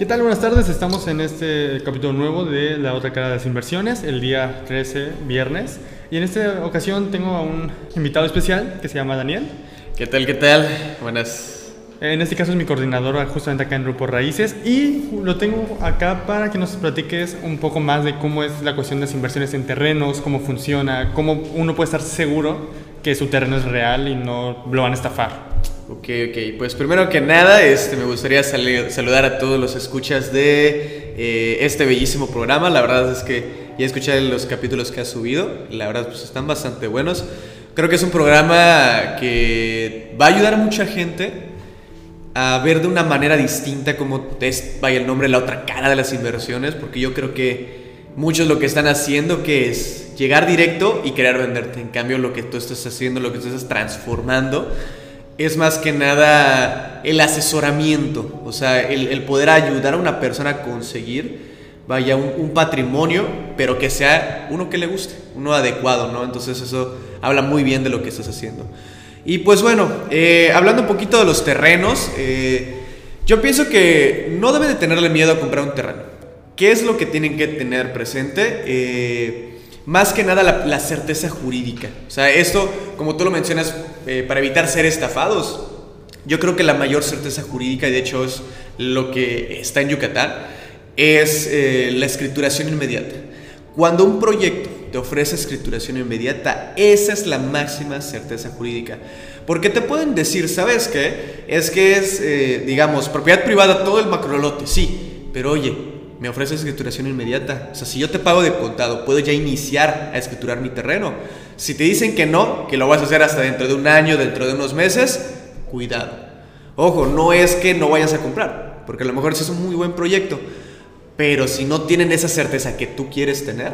¿Qué tal? Buenas tardes. Estamos en este capítulo nuevo de La otra cara de las inversiones, el día 13, viernes. Y en esta ocasión tengo a un invitado especial que se llama Daniel. ¿Qué tal? ¿Qué tal? Buenas. En este caso es mi coordinador justamente acá en Grupo Raíces y lo tengo acá para que nos platiques un poco más de cómo es la cuestión de las inversiones en terrenos, cómo funciona, cómo uno puede estar seguro que su terreno es real y no lo van a estafar. Ok, ok. Pues primero que nada, este, me gustaría saludar a todos los escuchas de eh, este bellísimo programa. La verdad es que ya escuché los capítulos que ha subido. La verdad, pues están bastante buenos. Creo que es un programa que va a ayudar a mucha gente a ver de una manera distinta cómo es, vaya el nombre, la otra cara de las inversiones, porque yo creo que muchos lo que están haciendo que es llegar directo y querer venderte. En cambio, lo que tú estás haciendo, lo que tú estás transformando, es más que nada el asesoramiento, o sea, el, poder ayudar a una persona a conseguir, vaya, un, patrimonio, pero que sea uno que le guste, uno adecuado, ¿no? Entonces eso habla muy bien de lo que estás haciendo. Y pues bueno, eh, hablando un poquito de los terrenos, eh, yo pienso que no debe de tenerle miedo a comprar un terreno. ¿Qué es lo que tienen que tener presente? Eh, más que nada la, certeza jurídica. O sea, esto, como tú lo mencionas, eh, para evitar ser estafados, yo creo que la mayor certeza jurídica, y de hecho es lo que está en Yucatán, es eh, la escrituración inmediata. Cuando un proyecto te ofrece escrituración inmediata, esa es la máxima certeza jurídica. Porque te pueden decir, ¿sabes qué? Es que es, eh, digamos, propiedad privada todo el macrolote, sí, pero oye, me ofreces escrituración inmediata. O sea, si yo te pago de contado, puedo ya iniciar a escriturar mi terreno. Si te dicen que no, que lo vas a hacer hasta dentro de un año, dentro de unos meses, cuidado. Ojo, no es que no vayas a comprar, porque a lo mejor ese es un muy buen proyecto, pero si no tienen esa certeza que tú quieres tener,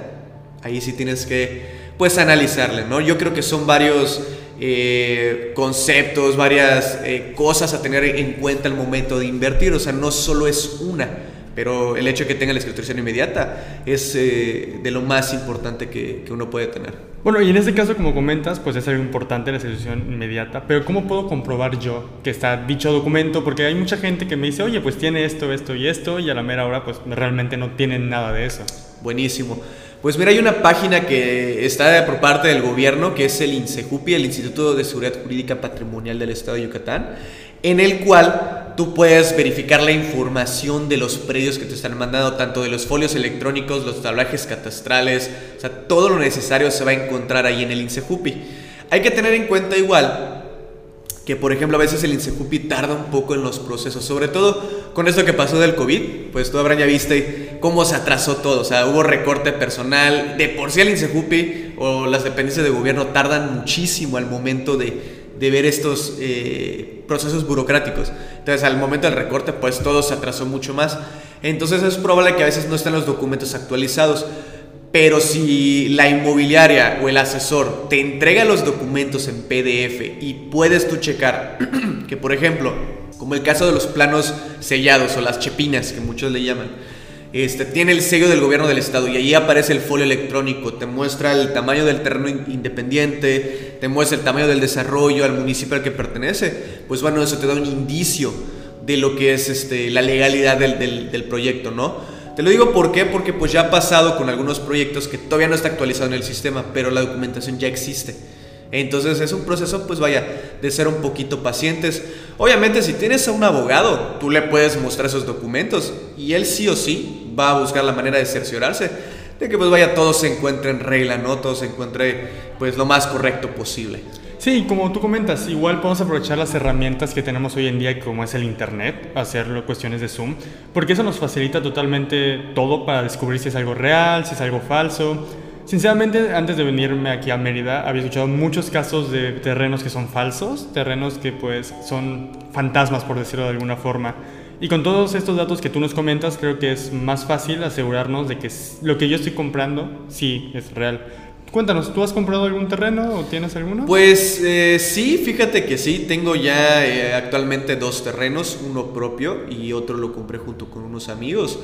ahí sí tienes que, pues, analizarle, ¿no? Yo creo que son varios eh, conceptos, varias eh, cosas a tener en cuenta al momento de invertir, o sea, no solo es una pero el hecho de que tenga la escrituración inmediata es eh, de lo más importante que, que, uno puede tener. Bueno, y en este caso, como comentas, pues es algo importante la escrituración inmediata, pero ¿cómo puedo comprobar yo que está dicho documento? Porque hay mucha gente que me dice, oye, pues tiene esto, esto y esto, y a la mera hora, pues realmente no tienen nada de eso. Buenísimo. Pues mira, hay una página que está por parte del gobierno, que es el INSEJUPI, el Instituto de Seguridad Jurídica Patrimonial del Estado de Yucatán, en el cual tú puedes verificar la información de los predios que te están mandando, tanto de los folios electrónicos, los tablajes catastrales, o sea, todo lo necesario se va a encontrar ahí en el INSEJUPI. Hay que tener en cuenta igual que, por ejemplo, a veces el INSEJUPI tarda un poco en los procesos, sobre todo con esto que pasó del COVID, pues tú habrán ya viste cómo se atrasó todo, o sea, hubo recorte personal, de por sí el INSEJUPI o las dependencias de gobierno tardan muchísimo al momento de de ver estos eh, procesos burocráticos. Entonces, al momento del recorte, pues todo se atrasó mucho más. Entonces, es probable que a veces no estén los documentos actualizados. Pero si la inmobiliaria o el asesor te entrega los documentos en PDF y puedes tú checar que, por ejemplo, como el caso de los planos sellados o las chepinas, que muchos le llaman, este, tiene el sello del gobierno del estado y ahí aparece el folio electrónico, te muestra el tamaño del terreno independiente, te muestra el tamaño del desarrollo al municipio al que pertenece, pues bueno, eso te da un indicio de lo que es este, la legalidad del, del, proyecto, ¿no? Te lo digo por qué, porque pues ya ha pasado con algunos proyectos que todavía no está actualizado en el sistema, pero la documentación ya existe. Entonces es un proceso, pues vaya, de ser un poquito pacientes. Obviamente si tienes a un abogado, tú le puedes mostrar esos documentos y él sí o sí va a buscar la manera de cerciorarse de que pues vaya todo se encuentre en regla, ¿no? Todo se encuentre pues lo más correcto posible. Sí, como tú comentas, igual podemos aprovechar las herramientas que tenemos hoy en día, como es el Internet, hacerlo cuestiones de Zoom, porque eso nos facilita totalmente todo para descubrir si es algo real, si es algo falso. Sinceramente, antes de venirme aquí a Mérida, había escuchado muchos casos de terrenos que son falsos, terrenos que pues son fantasmas, por decirlo de alguna forma. Y con todos estos datos que tú nos comentas, creo que es más fácil asegurarnos de que lo que yo estoy comprando sí es real. Cuéntanos, ¿tú has comprado algún terreno o tienes alguno? Pues eh, sí, fíjate que sí, tengo ya eh, actualmente dos terrenos, uno propio y otro lo compré junto con unos amigos,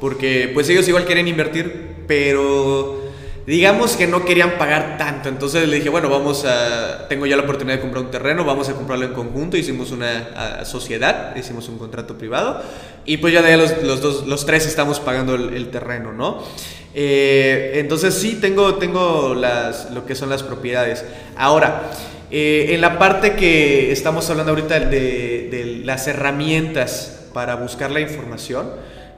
porque pues ellos igual quieren invertir, pero digamos que no querían pagar tanto. Entonces le dije, bueno, vamos a, tengo ya la oportunidad de comprar un terreno, vamos a comprarlo en conjunto. Hicimos una sociedad, hicimos un contrato privado y pues ya de ahí los, dos, los tres estamos pagando el, terreno, ¿no? Eh, entonces sí, tengo, tengo las, lo que son las propiedades. Ahora, eh, en la parte que estamos hablando ahorita de, de las herramientas para buscar la información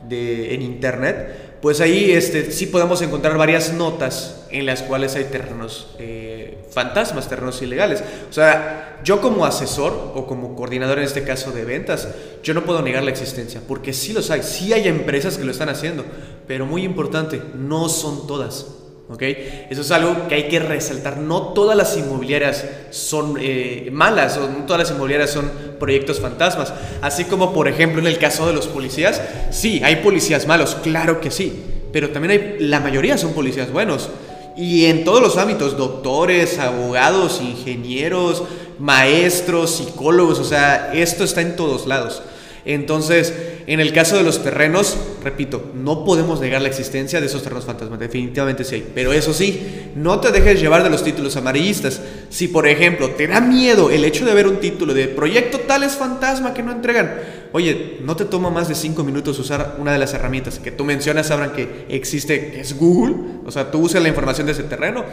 de, en Internet, pues ahí este, sí podemos encontrar varias notas en las cuales hay terrenos eh, fantasmas, terrenos ilegales. O sea, yo como asesor o como coordinador en este caso de ventas, yo no puedo negar la existencia, porque sí los hay, sí hay empresas que lo están haciendo, pero muy importante, no son todas. ¿Ok? Eso es algo que hay que resaltar. No todas las inmobiliarias son eh, malas, o no todas las inmobiliarias son proyectos fantasmas. Así como, por ejemplo, en el caso de los policías, sí, hay policías malos, claro que sí, pero también hay, la mayoría son policías buenos. Y en todos los ámbitos, doctores, abogados, ingenieros, maestros, psicólogos, o sea, esto está en todos lados. Entonces, en el caso de los terrenos, repito, no podemos negar la existencia de esos terrenos fantasmas, definitivamente sí hay. Pero eso sí, no te dejes llevar de los títulos amarillistas. Si, por ejemplo, te da miedo el hecho de ver un título de proyecto tal es fantasma que no entregan, oye, no te toma más de cinco minutos usar una de las herramientas que tú mencionas, sabrán que existe, que es Google, o sea, tú usas la información de ese terreno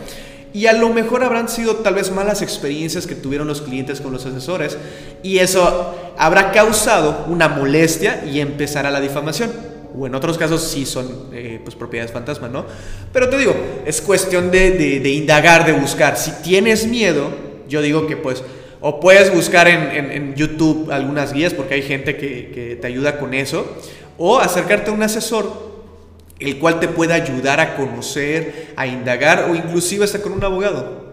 y a lo mejor habrán sido tal vez malas experiencias que tuvieron los clientes con los asesores y eso habrá causado una molestia y empezará la difamación. O en otros casos sí son eh, pues, propiedades fantasma, ¿no? Pero te digo, es cuestión de, indagar, de buscar. Si tienes miedo, yo digo que pues o puedes buscar en, YouTube algunas guías porque hay gente que, que te ayuda con eso, o acercarte a un asesor el cual te pueda ayudar a conocer, a indagar o inclusive hasta con un abogado.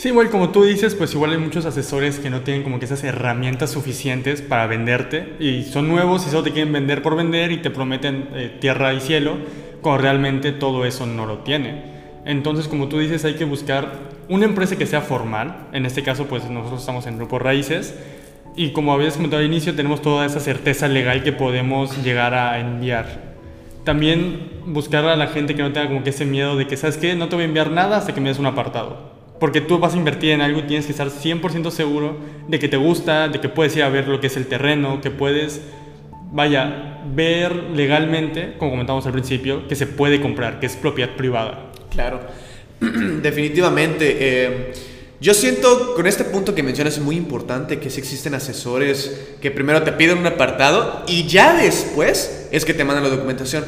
Sí, igual como tú dices, pues igual hay muchos asesores que no tienen como que esas herramientas suficientes para venderte y son nuevos y solo te quieren vender por vender y te prometen eh, tierra y cielo, cuando realmente todo eso no lo tiene. Entonces, como tú dices, hay que buscar una empresa que sea formal. En este caso, pues nosotros estamos en Grupo Raíces. Y como habías comentado al inicio, tenemos toda esa certeza legal que podemos llegar a enviar también buscar a la gente que no tenga como que ese miedo de que, ¿sabes qué? No te voy a enviar nada hasta que me des un apartado. Porque tú vas a invertir en algo tienes que estar 100% seguro de que te gusta, de que puedes ir a ver lo que es el terreno, que puedes, vaya, ver legalmente, como comentamos al principio, que se puede comprar, que es propiedad privada. Claro, definitivamente. Eh, yo siento con este punto que mencionas es muy importante que si existen asesores que primero te piden un apartado y ya después es que te mandan la documentación.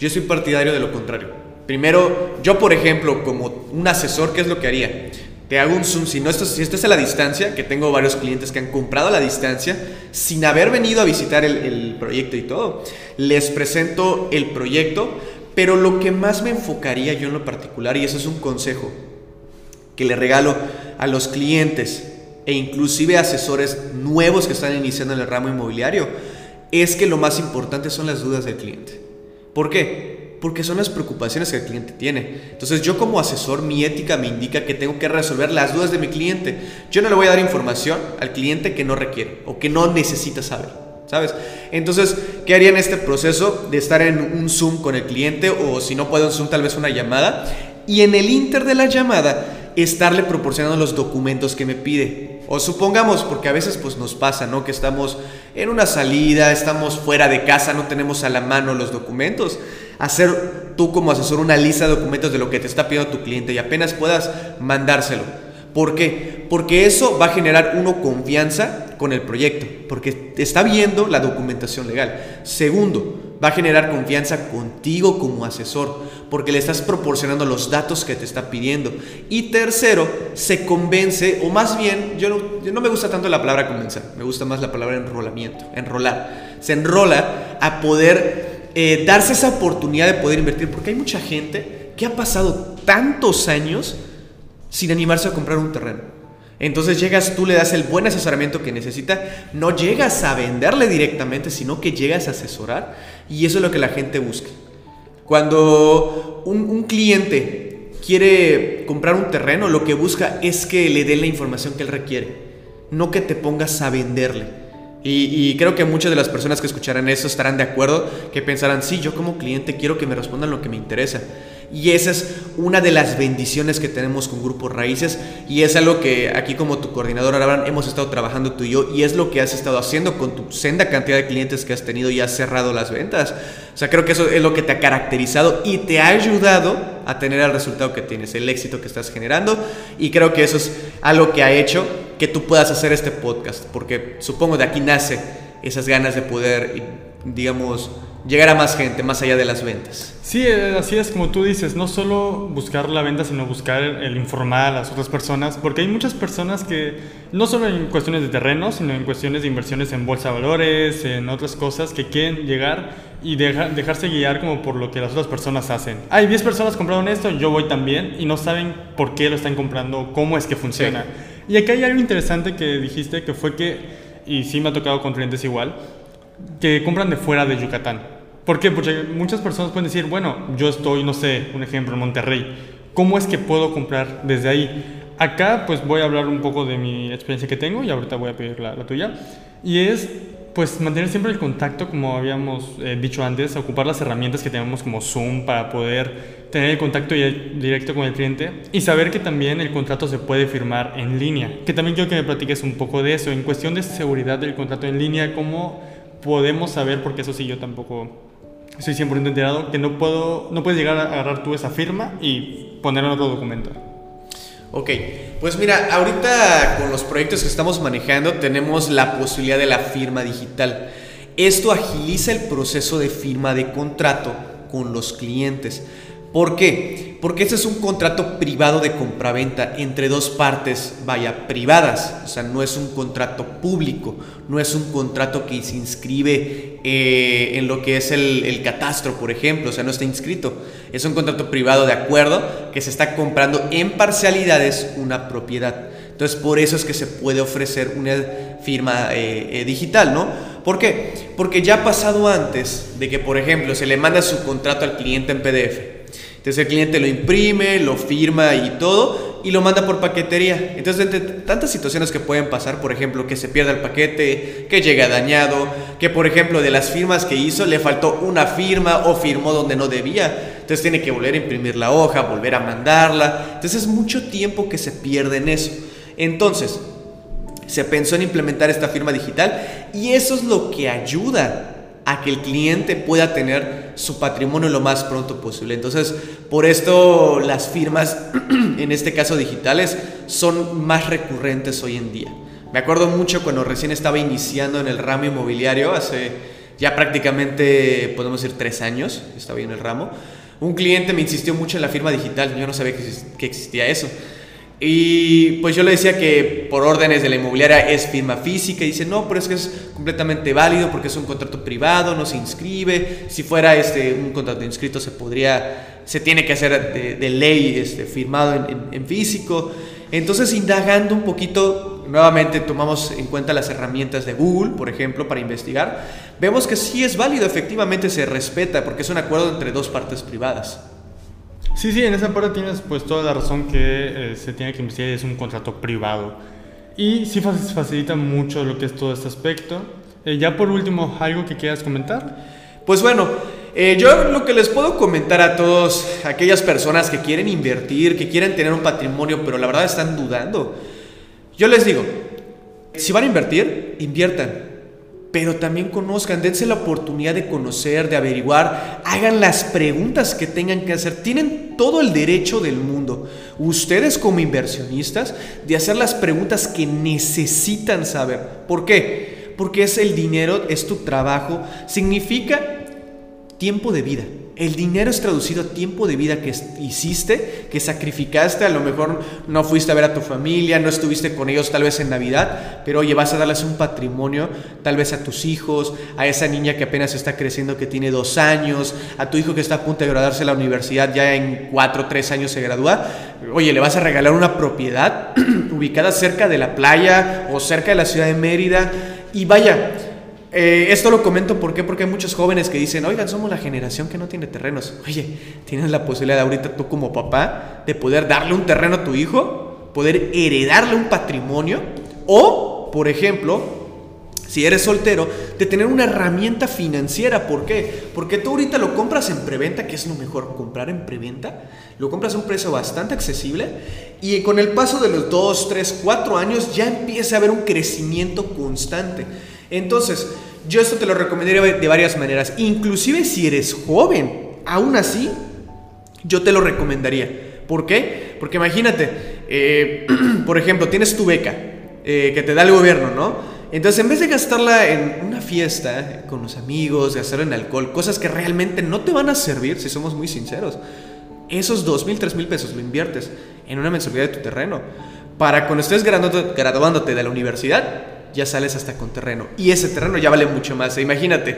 Yo soy partidario de lo contrario. Primero, yo por ejemplo, como un asesor, ¿qué es lo que haría? Te hago un zoom, si, no estás, si estás a la distancia, que tengo varios clientes que han comprado a la distancia sin haber venido a visitar el, el proyecto y todo, les presento el proyecto, pero lo que más me enfocaría yo en lo particular, y eso es un consejo que le regalo a los clientes e inclusive asesores nuevos que están iniciando en el ramo inmobiliario, es que lo más importante son las dudas del cliente. ¿Por qué? Porque son las preocupaciones que el cliente tiene. Entonces yo como asesor, mi ética me indica que tengo que resolver las dudas de mi cliente. Yo no le voy a dar información al cliente que no requiere o que no necesita saber. ¿Sabes? Entonces, ¿qué haría en este proceso de estar en un Zoom con el cliente o si no puedo un Zoom, tal vez una llamada? Y en el inter de la llamada, estarle proporcionando los documentos que me pide. O supongamos, porque a veces pues nos pasa, ¿no? Que estamos en una salida, estamos fuera de casa, no tenemos a la mano los documentos. Hacer tú como asesor una lista de documentos de lo que te está pidiendo tu cliente y apenas puedas mandárselo. ¿Por qué? Porque eso va a generar uno confianza con el proyecto, porque está viendo la documentación legal. Segundo, va a generar confianza contigo como asesor, porque le estás proporcionando los datos que te está pidiendo. Y tercero, se convence, o más bien, yo no, me gusta tanto la palabra convencer, me gusta más la palabra enrolamiento, enrolar. Se enrola a poder eh, darse esa oportunidad de poder invertir, porque hay mucha gente que ha pasado tantos años sin animarse a comprar un terreno. Entonces llegas, tú le das el buen asesoramiento que necesita, no llegas a venderle directamente, sino que llegas a asesorar y eso es lo que la gente busca. Cuando un, cliente quiere comprar un terreno, lo que busca es que le den la información que él requiere, no que te pongas a venderle. Y, creo que muchas de las personas que escucharán eso estarán de acuerdo, que pensarán, sí, yo como cliente quiero que me respondan lo que me interesa. Y esa es una de las bendiciones que tenemos con Grupo Raíces y es algo que aquí como tu coordinador Abraham hemos estado trabajando tú y yo y es lo que has estado haciendo con tu senda cantidad de clientes que has tenido y has cerrado las ventas. O sea, creo que eso es lo que te ha caracterizado y te ha ayudado a tener el resultado que tienes, el éxito que estás generando y creo que eso es algo que ha hecho que tú puedas hacer este podcast porque supongo de aquí nace esas ganas de poder, digamos, llegar a más gente más allá de las ventas. Sí, eh, así es como tú dices, no solo buscar la venta, sino buscar el informar a las otras personas, porque hay muchas personas que, no solo en cuestiones de terreno, sino en cuestiones de inversiones en bolsa de valores, en otras cosas, que quieren llegar y dejarse guiar como por lo que las otras personas hacen. Hay 10 personas compraron esto, yo voy también, y no saben por qué lo están comprando, cómo es que funciona. Y aquí hay algo interesante que dijiste, que fue que, y sí me ha tocado con clientes igual, que compran de fuera de Yucatán. ¿Por qué? Porque muchas personas pueden decir, bueno, yo estoy, no sé, un ejemplo, en Monterrey. ¿Cómo es que puedo comprar desde ahí? Acá pues voy a hablar un poco de mi experiencia que tengo y ahorita voy a pedir la, tuya. Y es pues mantener siempre el contacto, como habíamos eh, dicho antes, ocupar las herramientas que tenemos como Zoom para poder tener el contacto directo con el cliente y saber que también el contrato se puede firmar en línea. Que también quiero que me platiques un poco de eso, en cuestión de seguridad del contrato en línea, cómo podemos saber, porque eso sí yo tampoco estoy 100% enterado que no, puedo, no puedes llegar a agarrar tú esa firma y ponerla en otro documento. Ok, pues mira, ahorita con los proyectos que estamos manejando tenemos la posibilidad de la firma digital. Esto agiliza el proceso de firma de contrato con los clientes. ¿Por qué? Porque este es un contrato privado de compraventa entre dos partes, vaya, privadas. O sea, no es un contrato público, no es un contrato que se inscribe eh, en lo que es el, el, catastro, por ejemplo. O sea, no está inscrito. Es un contrato privado de acuerdo que se está comprando en parcialidades una propiedad. Entonces, por eso es que se puede ofrecer una firma eh, eh, digital, ¿no? ¿Por qué? Porque ya ha pasado antes de que, por ejemplo, se le manda su contrato al cliente en PDF entonces el cliente lo imprime, lo firma y todo y lo manda por paquetería. Entonces, entre tantas situaciones que pueden pasar, por ejemplo, que se pierda el paquete, que llega dañado, que por ejemplo de las firmas que hizo le faltó una firma o firmó donde no debía. Entonces tiene que volver a imprimir la hoja, volver a mandarla. Entonces es mucho tiempo que se pierde en eso. Entonces, se pensó en implementar esta firma digital y eso es lo que ayuda a que el cliente pueda tener su patrimonio lo más pronto posible. Entonces, por esto las firmas, en este caso digitales, son más recurrentes hoy en día. Me acuerdo mucho cuando recién estaba iniciando en el ramo inmobiliario, hace ya prácticamente, podemos decir, tres años, estaba en el ramo. Un cliente me insistió mucho en la firma digital, yo no sabía que existía eso. Y pues yo le decía que por órdenes de la inmobiliaria es firma física y dice, no, pero es que es completamente válido porque es un contrato privado, no se inscribe. Si fuera este, un contrato inscrito se podría, se tiene que hacer de, ley este, firmado en, en, físico. Entonces, indagando un poquito, nuevamente tomamos en cuenta las herramientas de Google, por ejemplo, para investigar. Vemos que sí es válido, efectivamente se respeta porque es un acuerdo entre dos partes privadas. Sí, sí, en esa parte tienes pues toda la razón que eh, se tiene que investigar es un contrato privado. Y sí facilita mucho lo que es todo este aspecto. Eh, ya por último, ¿algo que quieras comentar? Pues bueno, eh, yo lo que les puedo comentar a todos aquellas personas que quieren invertir, que quieren tener un patrimonio, pero la verdad están dudando, yo les digo, si van a invertir, inviertan pero también conozcan, dense la oportunidad de conocer, de averiguar, hagan las preguntas que tengan que hacer. Tienen todo el derecho del mundo, ustedes como inversionistas, de hacer las preguntas que necesitan saber. ¿Por qué? Porque es el dinero, es tu trabajo, significa tiempo de vida. El dinero es traducido a tiempo de vida que hiciste, que sacrificaste, a lo mejor no fuiste a ver a tu familia, no estuviste con ellos tal vez en Navidad, pero oye, vas a darles un patrimonio tal vez a tus hijos, a esa niña que apenas está creciendo que tiene dos años, a tu hijo que está a punto de graduarse a la universidad, ya en cuatro o tres años se gradúa, oye, le vas a regalar una propiedad ubicada cerca de la playa o cerca de la ciudad de Mérida y vaya, eh, esto lo comento ¿por porque hay muchos jóvenes que dicen, oigan, somos la generación que no tiene terrenos. Oye, tienes la posibilidad ahorita tú como papá de poder darle un terreno a tu hijo, poder heredarle un patrimonio o, por ejemplo, si eres soltero, de tener una herramienta financiera. ¿Por qué? Porque tú ahorita lo compras en preventa, que es lo mejor, comprar en preventa. Lo compras a un precio bastante accesible y con el paso de los 2, 3, 4 años ya empieza a haber un crecimiento constante. Entonces, yo esto te lo recomendaría de varias maneras. Inclusive si eres joven, aún así, yo te lo recomendaría. ¿Por qué? Porque imagínate, eh, por ejemplo, tienes tu beca eh, que te da el gobierno, ¿no? Entonces, en vez de gastarla en una fiesta con los amigos, gastarla en alcohol, cosas que realmente no te van a servir, si somos muy sinceros, esos dos mil, tres mil pesos lo inviertes en una mensualidad de tu terreno. Para cuando estés graduándote de la universidad, ya sales hasta con terreno. Y ese terreno ya vale mucho más. E imagínate,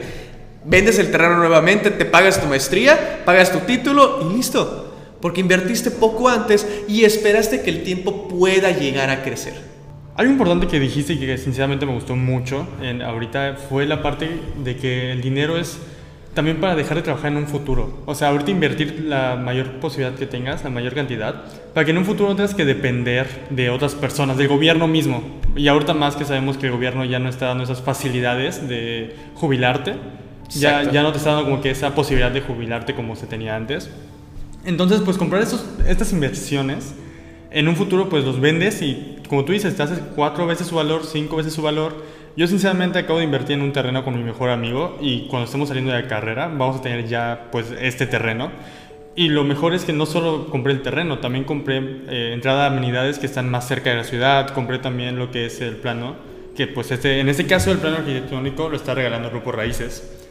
vendes el terreno nuevamente, te pagas tu maestría, pagas tu título y listo. Porque invertiste poco antes y esperaste que el tiempo pueda llegar a crecer. Algo importante que dijiste y que sinceramente me gustó mucho en, ahorita fue la parte de que el dinero es también para dejar de trabajar en un futuro. O sea, ahorita invertir la mayor posibilidad que tengas, la mayor cantidad, para que en un futuro no tengas que depender de otras personas, del gobierno mismo. Y ahorita más que sabemos que el gobierno ya no está dando esas facilidades de jubilarte, ya, ya no te está dando como que esa posibilidad de jubilarte como se tenía antes. Entonces, pues comprar esos, estas inversiones en un futuro pues los vendes y como tú dices, te haces cuatro veces su valor, cinco veces su valor. Yo sinceramente acabo de invertir en un terreno con mi mejor amigo y cuando estemos saliendo de la carrera vamos a tener ya pues este terreno. Y lo mejor es que no solo compré el terreno, también compré eh, entrada a amenidades que están más cerca de la ciudad, compré también lo que es el plano, que pues este, en este caso el plano arquitectónico lo está regalando Grupo Raíces.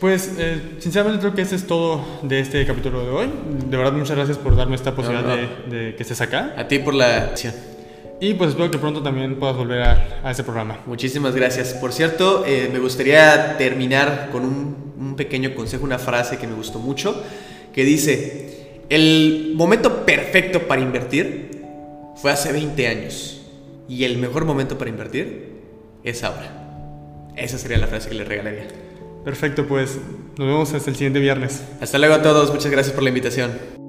Pues eh, sinceramente creo que ese es todo de este capítulo de hoy. De verdad muchas gracias por darme esta posibilidad De, que estés acá. A ti por la acción. Y pues espero que pronto también puedas volver a, a ese programa. Muchísimas gracias. Por cierto, eh, me gustaría terminar con un, un pequeño consejo, una frase que me gustó mucho, que dice, el momento perfecto para invertir fue hace 20 años y el mejor momento para invertir es ahora. Esa sería la frase que le regalaría. Perfecto, pues nos vemos hasta el siguiente viernes. Hasta luego a todos, muchas gracias por la invitación.